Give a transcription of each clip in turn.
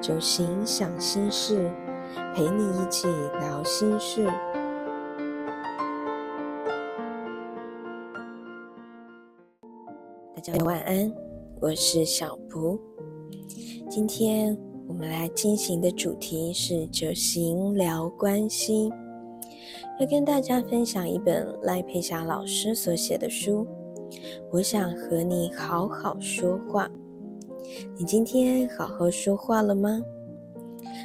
酒行想心事，陪你一起聊心事。大家晚安，我是小蒲。今天我们来进行的主题是酒行聊关系，要跟大家分享一本赖佩霞老师所写的书。我想和你好好说话。你今天好好说话了吗？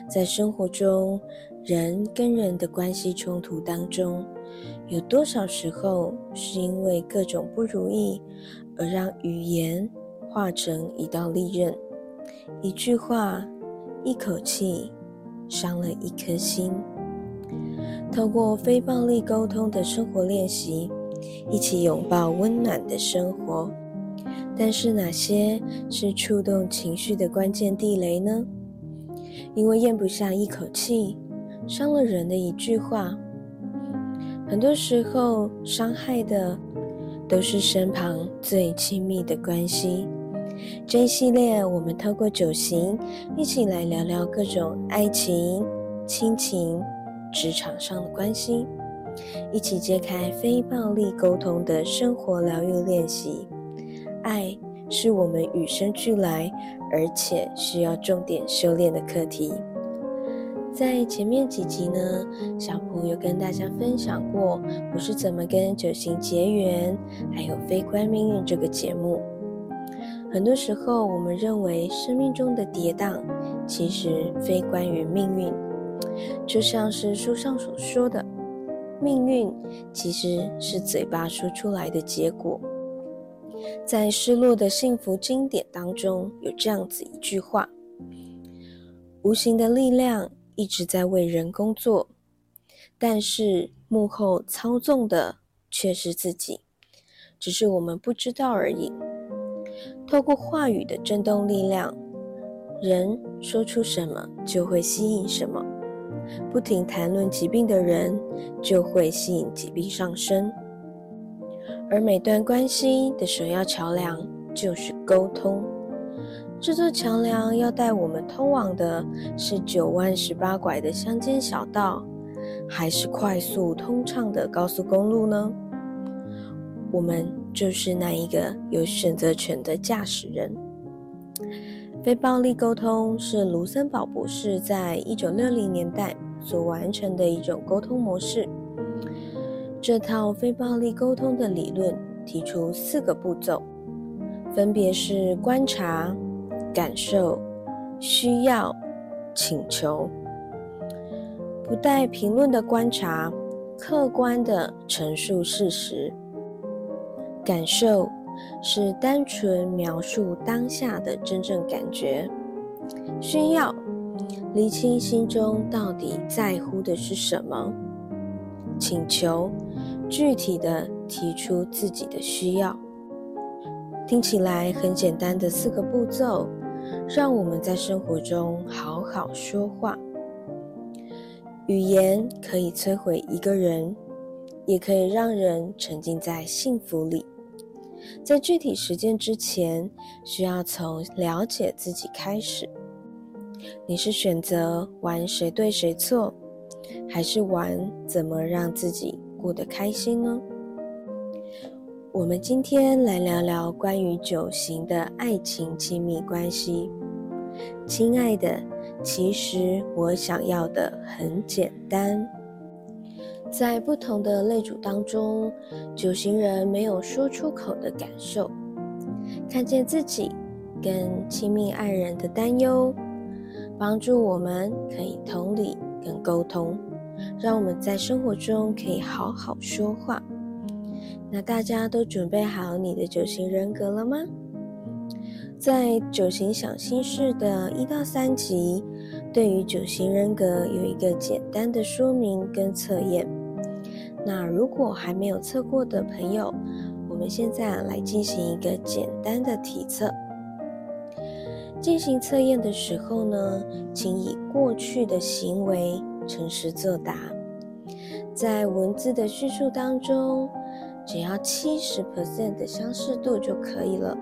在生活中，人跟人的关系冲突当中，有多少时候是因为各种不如意，而让语言化成一道利刃，一句话、一口气，伤了一颗心。透过非暴力沟通的生活练习，一起拥抱温暖的生活。但是哪些是触动情绪的关键地雷呢？因为咽不下一口气，伤了人的一句话，很多时候伤害的都是身旁最亲密的关系。这一系列，我们透过九行一起来聊聊各种爱情、亲情、职场上的关系，一起揭开非暴力沟通的生活疗愈练习。爱是我们与生俱来，而且需要重点修炼的课题。在前面几集呢，小朋友跟大家分享过我是怎么跟九星结缘，还有《非观命运》这个节目。很多时候，我们认为生命中的跌宕，其实非关于命运，就像是书上所说的，命运其实是嘴巴说出来的结果。在失落的幸福经典当中，有这样子一句话：“无形的力量一直在为人工作，但是幕后操纵的却是自己，只是我们不知道而已。”透过话语的震动力量，人说出什么就会吸引什么。不停谈论疾病的人，就会吸引疾病上升。而每段关系的首要桥梁就是沟通。这座桥梁要带我们通往的是九弯十八拐的乡间小道，还是快速通畅的高速公路呢？我们就是那一个有选择权的驾驶人。非暴力沟通是卢森堡博士在一九六零年代所完成的一种沟通模式。这套非暴力沟通的理论提出四个步骤，分别是观察、感受、需要、请求。不带评论的观察，客观的陈述事实；感受是单纯描述当下的真正感觉；需要厘清心中到底在乎的是什么；请求。具体的提出自己的需要，听起来很简单的四个步骤，让我们在生活中好好说话。语言可以摧毁一个人，也可以让人沉浸在幸福里。在具体实践之前，需要从了解自己开始。你是选择玩谁对谁错，还是玩怎么让自己？过得开心呢？我们今天来聊聊关于九型的爱情亲密关系。亲爱的，其实我想要的很简单。在不同的类组当中，九型人没有说出口的感受，看见自己跟亲密爱人的担忧，帮助我们可以同理跟沟通。让我们在生活中可以好好说话。那大家都准备好你的九型人格了吗？在九型想心事的一到三集，对于九型人格有一个简单的说明跟测验。那如果还没有测过的朋友，我们现在来进行一个简单的体测。进行测验的时候呢，请以过去的行为。诚实作答，在文字的叙述当中，只要七十 percent 的相似度就可以了，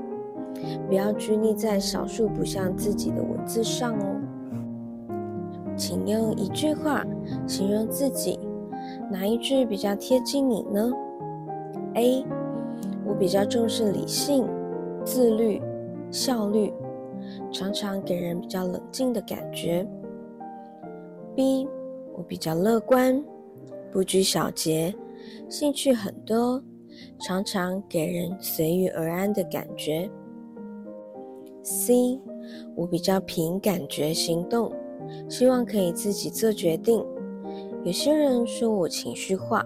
不要拘泥在少数不像自己的文字上哦。请用一句话形容自己，哪一句比较贴近你呢？A，我比较重视理性、自律、效率，常常给人比较冷静的感觉。B，我比较乐观，不拘小节，兴趣很多，常常给人随遇而安的感觉。C，我比较凭感觉行动。希望可以自己做决定。有些人说我情绪化。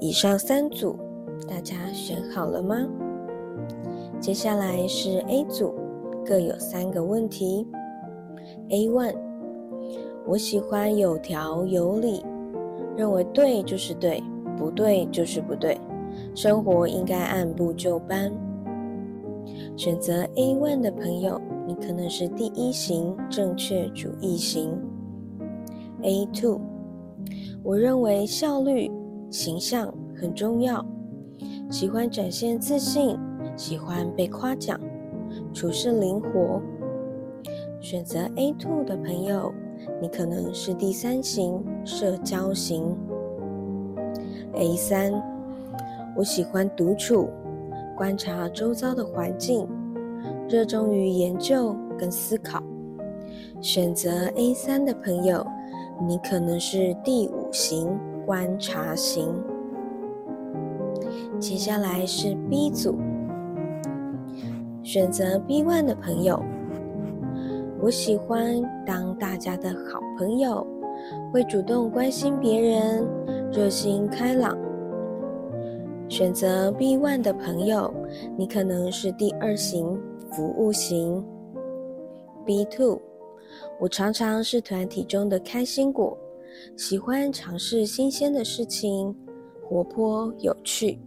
以上三组，大家选好了吗？接下来是 A 组，各有三个问题。A one，我喜欢有条有理，认为对就是对，不对就是不对，生活应该按部就班。选择 A one 的朋友。你可能是第一型正确主义型。A two，我认为效率、形象很重要，喜欢展现自信，喜欢被夸奖，处事灵活。选择 A two 的朋友，你可能是第三型社交型。A 三，我喜欢独处，观察周遭的环境。热衷于研究跟思考，选择 A 三的朋友，你可能是第五型观察型。接下来是 B 组，选择 B one 的朋友，我喜欢当大家的好朋友，会主动关心别人，热心开朗。选择 B one 的朋友，你可能是第二型。服务型，B two，我常常是团体中的开心果，喜欢尝试新鲜的事情，活泼有趣。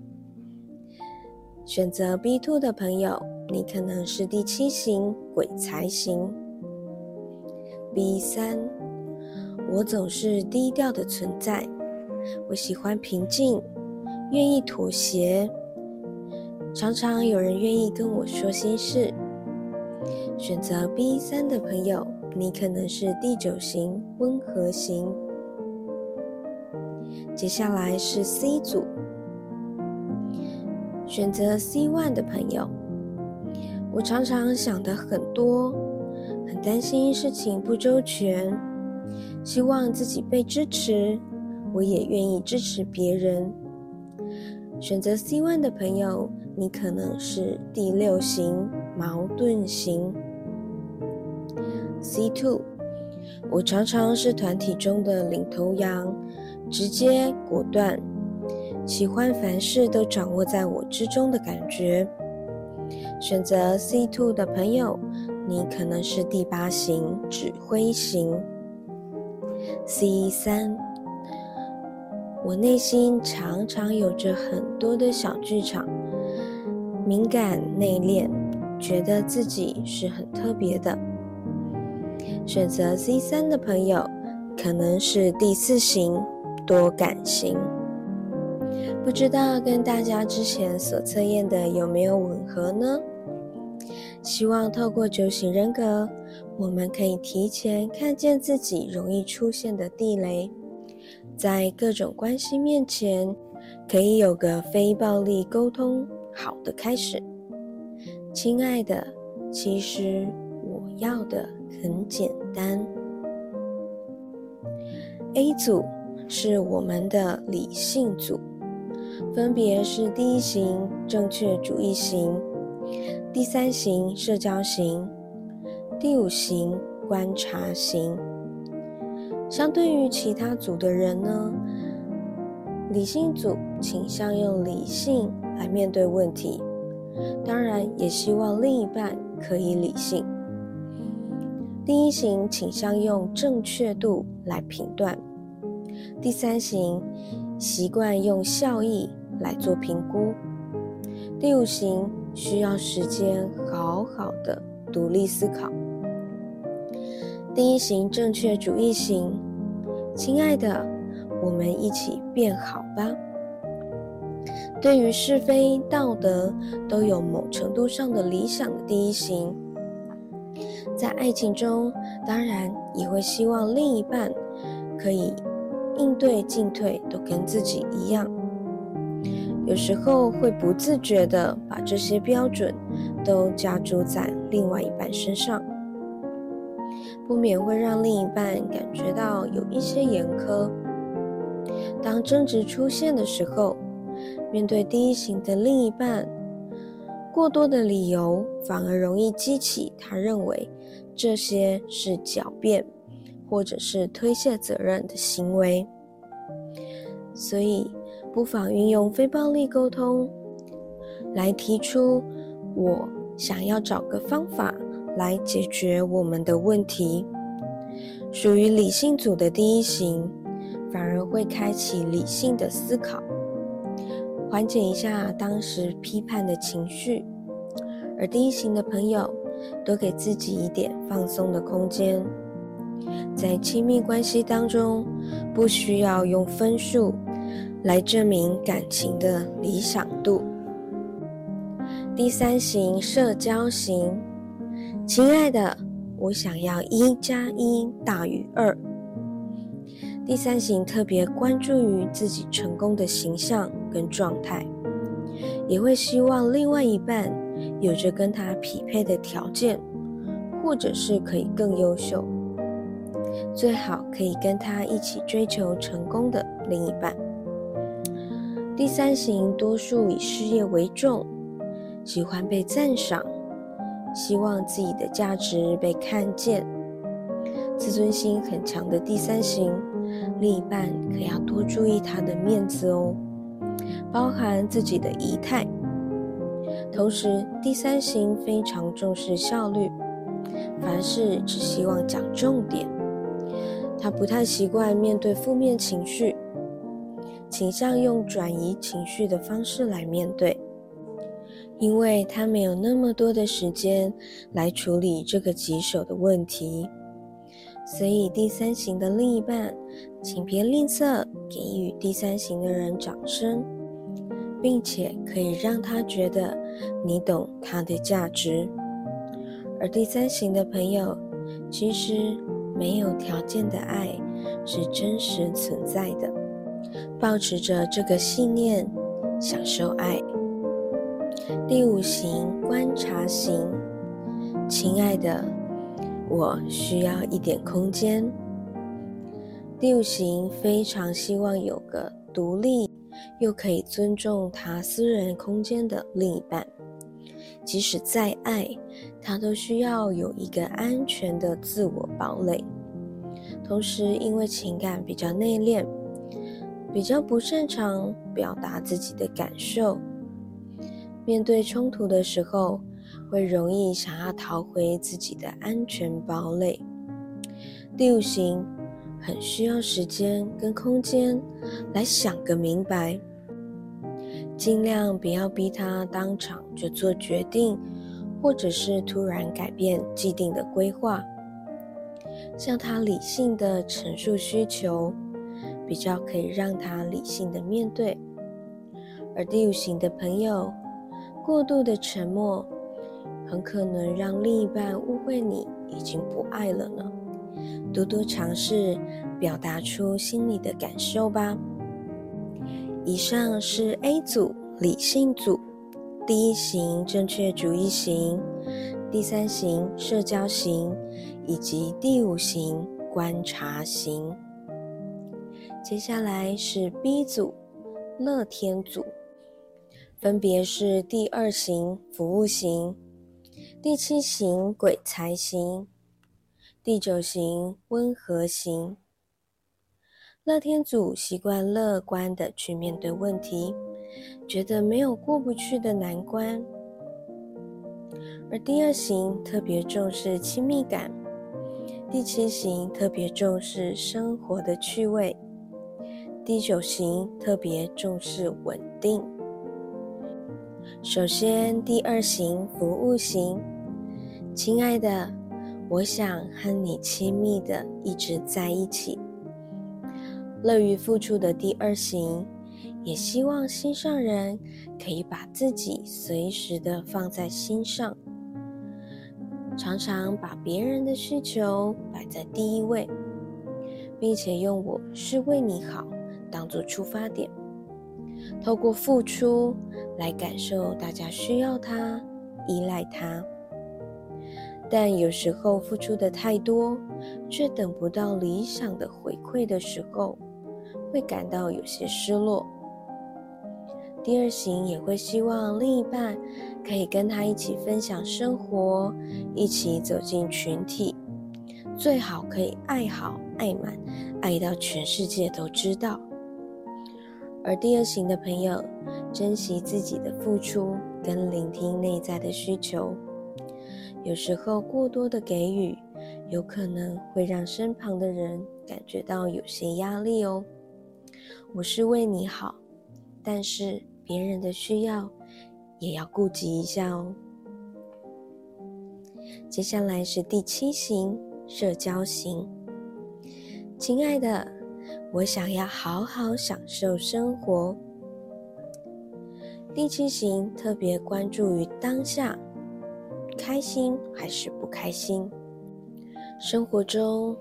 选择 B two 的朋友，你可能是第七型鬼才型。B 三，我总是低调的存在，我喜欢平静，愿意妥协。常常有人愿意跟我说心事。选择 B 三的朋友，你可能是第九型温和型。接下来是 C 组，选择 C one 的朋友，我常常想的很多，很担心事情不周全，希望自己被支持，我也愿意支持别人。选择 C one 的朋友。你可能是第六型矛盾型。C two，我常常是团体中的领头羊，直接果断，喜欢凡事都掌握在我之中的感觉。选择 C two 的朋友，你可能是第八型指挥型。C 三，我内心常常有着很多的小剧场。敏感内敛，觉得自己是很特别的。选择 C 三的朋友，可能是第四型多感型。不知道跟大家之前所测验的有没有吻合呢？希望透过九型人格，我们可以提前看见自己容易出现的地雷，在各种关系面前，可以有个非暴力沟通。好的开始，亲爱的，其实我要的很简单。A 组是我们的理性组，分别是第一型正确主义型、第三型社交型、第五型观察型。相对于其他组的人呢，理性组倾向用理性。来面对问题，当然也希望另一半可以理性。第一型倾向用正确度来评断，第三型习惯用效益来做评估，第五型需要时间好好的独立思考。第一型正确主义型，亲爱的，我们一起变好吧。对于是非道德都有某程度上的理想的第一型，在爱情中，当然也会希望另一半可以应对进退都跟自己一样。有时候会不自觉的把这些标准都加注在另外一半身上，不免会让另一半感觉到有一些严苛。当争执出现的时候，面对第一型的另一半，过多的理由反而容易激起他认为这些是狡辩或者是推卸责任的行为，所以。不妨运用非暴力沟通来提出，我想要找个方法来解决我们的问题。属于理性组的第一型，反而会开启理性的思考，缓解一下当时批判的情绪。而第一型的朋友，多给自己一点放松的空间，在亲密关系当中，不需要用分数。来证明感情的理想度。第三型社交型，亲爱的，我想要一加一大于二。第三型特别关注于自己成功的形象跟状态，也会希望另外一半有着跟他匹配的条件，或者是可以更优秀，最好可以跟他一起追求成功的另一半。第三型多数以事业为重，喜欢被赞赏，希望自己的价值被看见，自尊心很强的第三型，另一半可要多注意他的面子哦，包含自己的仪态。同时，第三型非常重视效率，凡事只希望讲重点，他不太习惯面对负面情绪。倾向用转移情绪的方式来面对，因为他没有那么多的时间来处理这个棘手的问题。所以，第三型的另一半，请别吝啬给予第三型的人掌声，并且可以让他觉得你懂他的价值。而第三型的朋友，其实没有条件的爱是真实存在的。保持着这个信念，享受爱。第五型观察型，亲爱的，我需要一点空间。第五型非常希望有个独立又可以尊重他私人空间的另一半，即使再爱，他都需要有一个安全的自我堡垒。同时，因为情感比较内敛。比较不擅长表达自己的感受，面对冲突的时候，会容易想要逃回自己的安全堡垒。第五型很需要时间跟空间来想个明白，尽量不要逼他当场就做决定，或者是突然改变既定的规划，向他理性的陈述需求。比较可以让他理性的面对，而第五型的朋友，过度的沉默，很可能让另一半误会你已经不爱了呢。多多尝试表达出心里的感受吧。以上是 A 组理性组，第一型正确主义型，第三型社交型，以及第五型观察型。接下来是 B 组，乐天组，分别是第二型服务型、第七型鬼才型、第九型温和型。乐天组习惯乐观的去面对问题，觉得没有过不去的难关。而第二型特别重视亲密感，第七型特别重视生活的趣味。第九型特别重视稳定。首先，第二型服务型，亲爱的，我想和你亲密的一直在一起。乐于付出的第二型，也希望心上人可以把自己随时的放在心上，常常把别人的需求摆在第一位，并且用“我是为你好”当做出发点，透过付出来感受大家需要他、依赖他。但有时候付出的太多，却等不到理想的回馈的时候，会感到有些失落。第二型也会希望另一半可以跟他一起分享生活，一起走进群体，最好可以爱好爱满，爱到全世界都知道。而第二型的朋友，珍惜自己的付出跟聆听内在的需求，有时候过多的给予，有可能会让身旁的人感觉到有些压力哦。我是为你好，但是。别人的需要也要顾及一下哦。接下来是第七型社交型，亲爱的，我想要好好享受生活。第七型特别关注于当下，开心还是不开心？生活中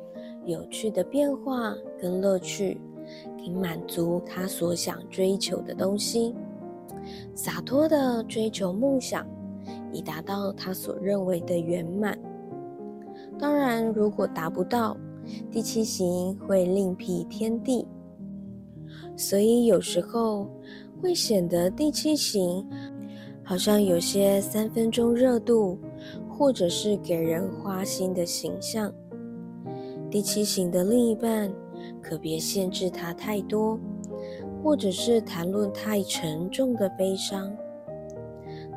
有趣的变化跟乐趣，可以满足他所想追求的东西。洒脱的追求梦想，以达到他所认为的圆满。当然，如果达不到，第七型会另辟天地。所以有时候会显得第七型好像有些三分钟热度，或者是给人花心的形象。第七型的另一半可别限制他太多。或者是谈论太沉重的悲伤，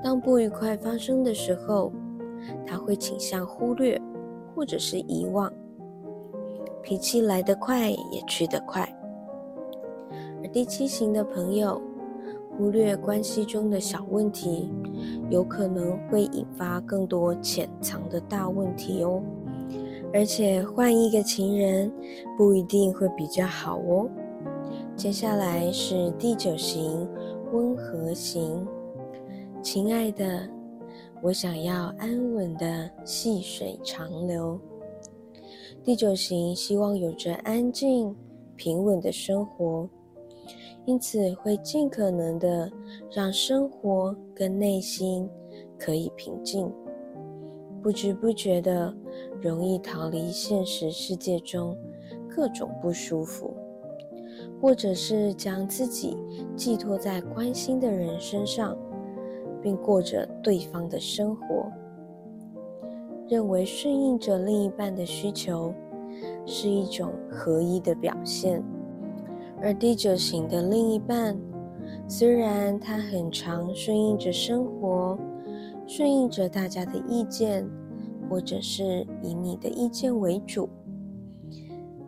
当不愉快发生的时候，他会倾向忽略，或者是遗忘。脾气来得快，也去得快。而第七型的朋友，忽略关系中的小问题，有可能会引发更多潜藏的大问题哦。而且换一个情人，不一定会比较好哦。接下来是第九型温和型，亲爱的，我想要安稳的细水长流。第九型希望有着安静平稳的生活，因此会尽可能的让生活跟内心可以平静，不知不觉的容易逃离现实世界中各种不舒服。或者是将自己寄托在关心的人身上，并过着对方的生活，认为顺应着另一半的需求是一种合一的表现。而第九型的另一半，虽然他很常顺应着生活，顺应着大家的意见，或者是以你的意见为主，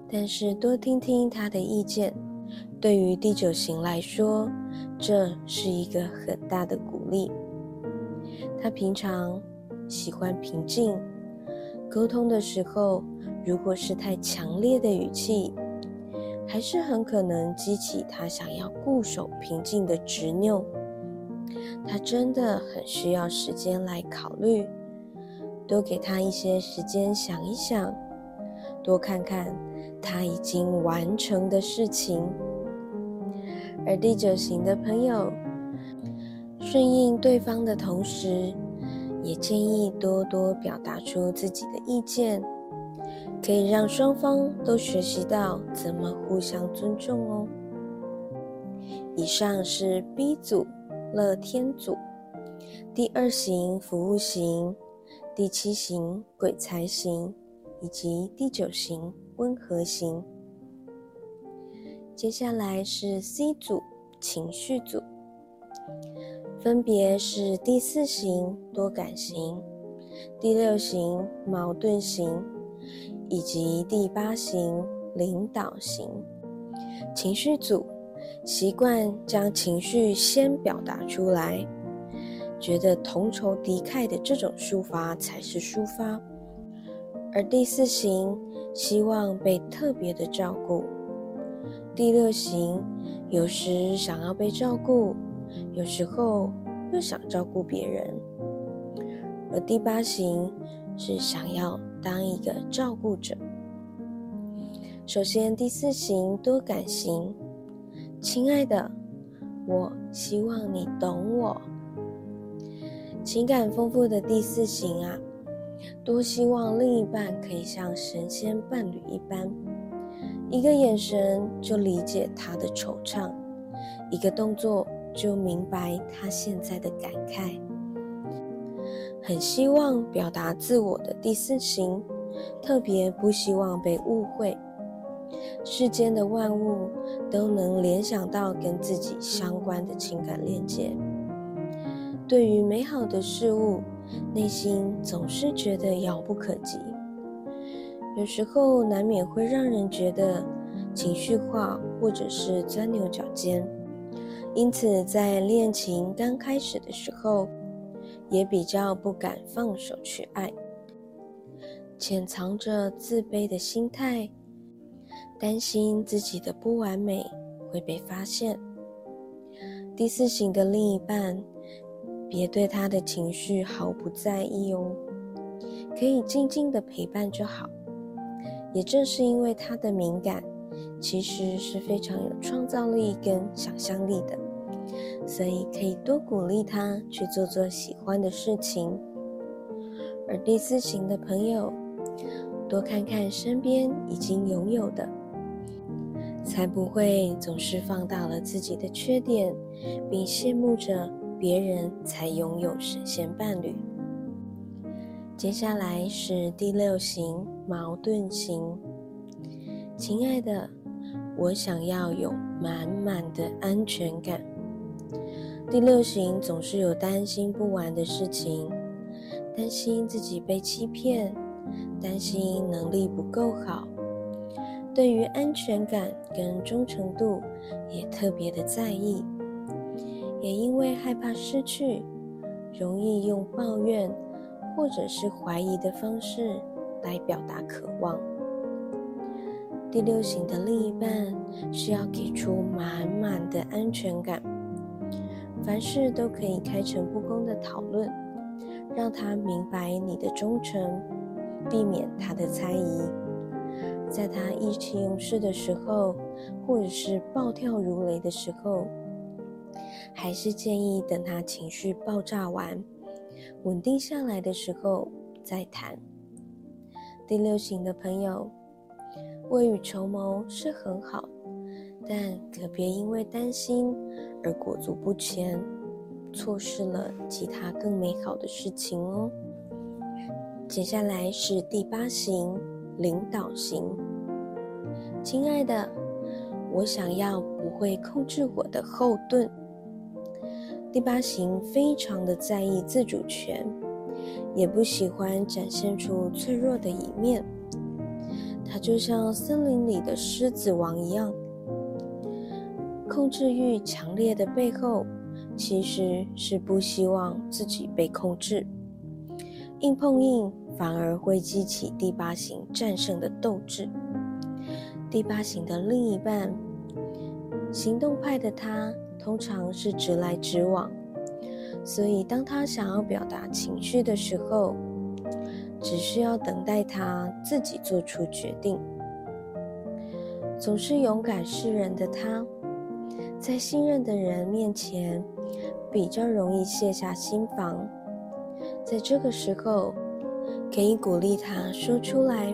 但是多听听他的意见。对于第九型来说，这是一个很大的鼓励。他平常喜欢平静，沟通的时候，如果是太强烈的语气，还是很可能激起他想要固守平静的执拗。他真的很需要时间来考虑，多给他一些时间想一想，多看看他已经完成的事情。而第九型的朋友，顺应对方的同时，也建议多多表达出自己的意见，可以让双方都学习到怎么互相尊重哦。以上是 B 组乐天组，第二型服务型，第七型鬼才型，以及第九型温和型。接下来是 C 组情绪组，分别是第四型多感型、第六型矛盾型以及第八型领导型。情绪组习惯将情绪先表达出来，觉得同仇敌忾的这种抒发才是抒发，而第四型希望被特别的照顾。第六型有时想要被照顾，有时候又想照顾别人；而第八型是想要当一个照顾者。首先，第四型多感型，亲爱的，我希望你懂我。情感丰富的第四型啊，多希望另一半可以像神仙伴侣一般，一个眼神就理解他的惆怅，一个动作就明白他现在的感慨。很希望表达自我的第四型，特别不希望被误会。世间的万物都能联想到跟自己相关的情感链接。对于美好的事物，内心总是觉得遥不可及。有时候难免会让人觉得情绪化，或者是钻牛角尖。因此，在恋情刚开始的时候，也比较不敢放手去爱，潜藏着自卑的心态。担心自己的不完美会被发现。第四型的另一半，别对他的情绪毫不在意哦，可以静静的陪伴就好。也正是因为他的敏感，其实是非常有创造力跟想象力的，所以可以多鼓励他去做做喜欢的事情。而第四型的朋友，多看看身边已经拥有的。才不会总是放大了自己的缺点，并羡慕着别人才拥有神仙伴侣。接下来是第六型矛盾型。亲爱的，我想要有满满的安全感。第六型总是有担心不完的事情，担心自己被欺骗，担心能力不够好。对于安全感跟忠诚度也特别的在意，也因为害怕失去，容易用抱怨或者是怀疑的方式来表达渴望。第六型的另一半是要给出满满的安全感，凡事都可以开诚布公的讨论，让他明白你的忠诚，避免他的猜疑。在他意气用事的时候，或者是暴跳如雷的时候，还是建议等他情绪爆炸完、稳定下来的时候再谈。第六型的朋友，未雨绸缪是很好，但可别因为担心而裹足不前，错失了其他更美好的事情哦。接下来是第八型。领导型，亲爱的，我想要不会控制我的后盾。第八型非常的在意自主权，也不喜欢展现出脆弱的一面。他就像森林里的狮子王一样，控制欲强烈的背后，其实是不希望自己被控制。硬碰硬。反而会激起第八型战胜的斗志。第八型的另一半，行动派的他通常是直来直往，所以当他想要表达情绪的时候，只需要等待他自己做出决定。总是勇敢示人的他，在信任的人面前比较容易卸下心防，在这个时候。可以鼓励他说出来，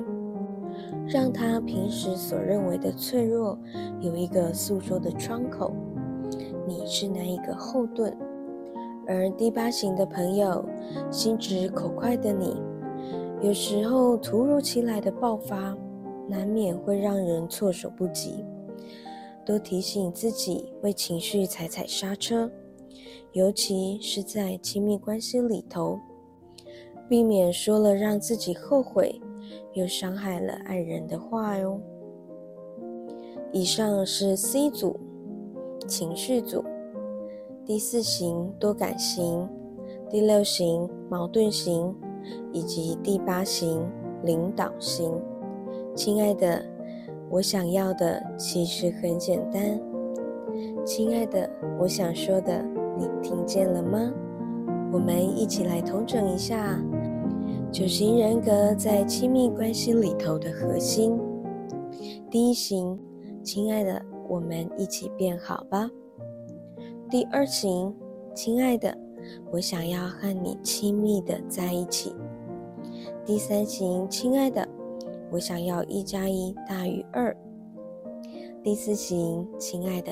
让他平时所认为的脆弱有一个诉说的窗口。你是那一个后盾，而第八型的朋友，心直口快的你，有时候突如其来的爆发，难免会让人措手不及。多提醒自己为情绪踩踩刹车，尤其是在亲密关系里头。避免说了让自己后悔又伤害了爱人的话哟。以上是 C 组情绪组，第四型多感型，第六型矛盾型，以及第八型领导型。亲爱的，我想要的其实很简单。亲爱的，我想说的，你听见了吗？我们一起来统整一下。九型人格在亲密关系里头的核心。第一型，亲爱的，我们一起变好吧。第二型，亲爱的，我想要和你亲密的在一起。第三型，亲爱的，我想要一加一大于二。第四型，亲爱的，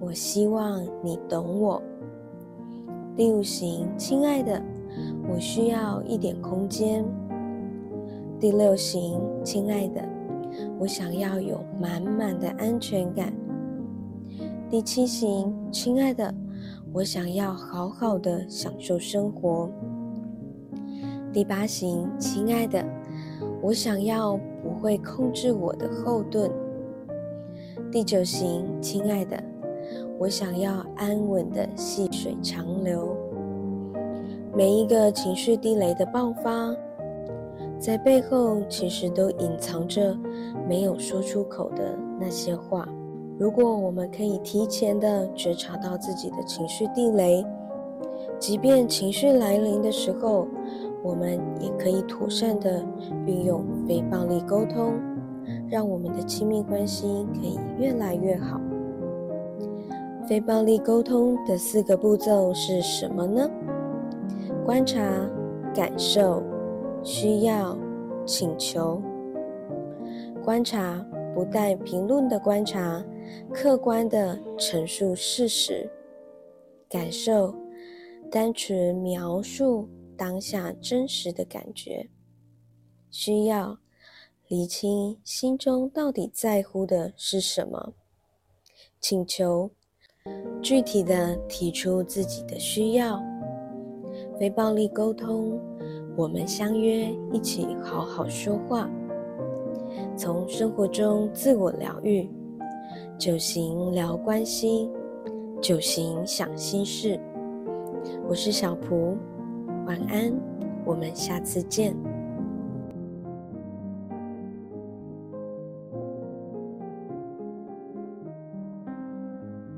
我希望你懂我。第五型，亲爱的。我需要一点空间。第六型，亲爱的，我想要有满满的安全感。第七型，亲爱的，我想要好好的享受生活。第八型，亲爱的，我想要不会控制我的后盾。第九型，亲爱的，我想要安稳的细水长流。每一个情绪地雷的爆发，在背后其实都隐藏着没有说出口的那些话。如果我们可以提前的觉察到自己的情绪地雷，即便情绪来临的时候，我们也可以妥善的运用非暴力沟通，让我们的亲密关系可以越来越好。非暴力沟通的四个步骤是什么呢？观察、感受、需要、请求。观察不带评论的观察，客观的陈述事实；感受单纯描述当下真实的感觉；需要厘清心中到底在乎的是什么；请求具体的提出自己的需要。非暴力沟通，我们相约一起好好说话，从生活中自我疗愈。九行聊关系，九行想心事。我是小蒲，晚安，我们下次见。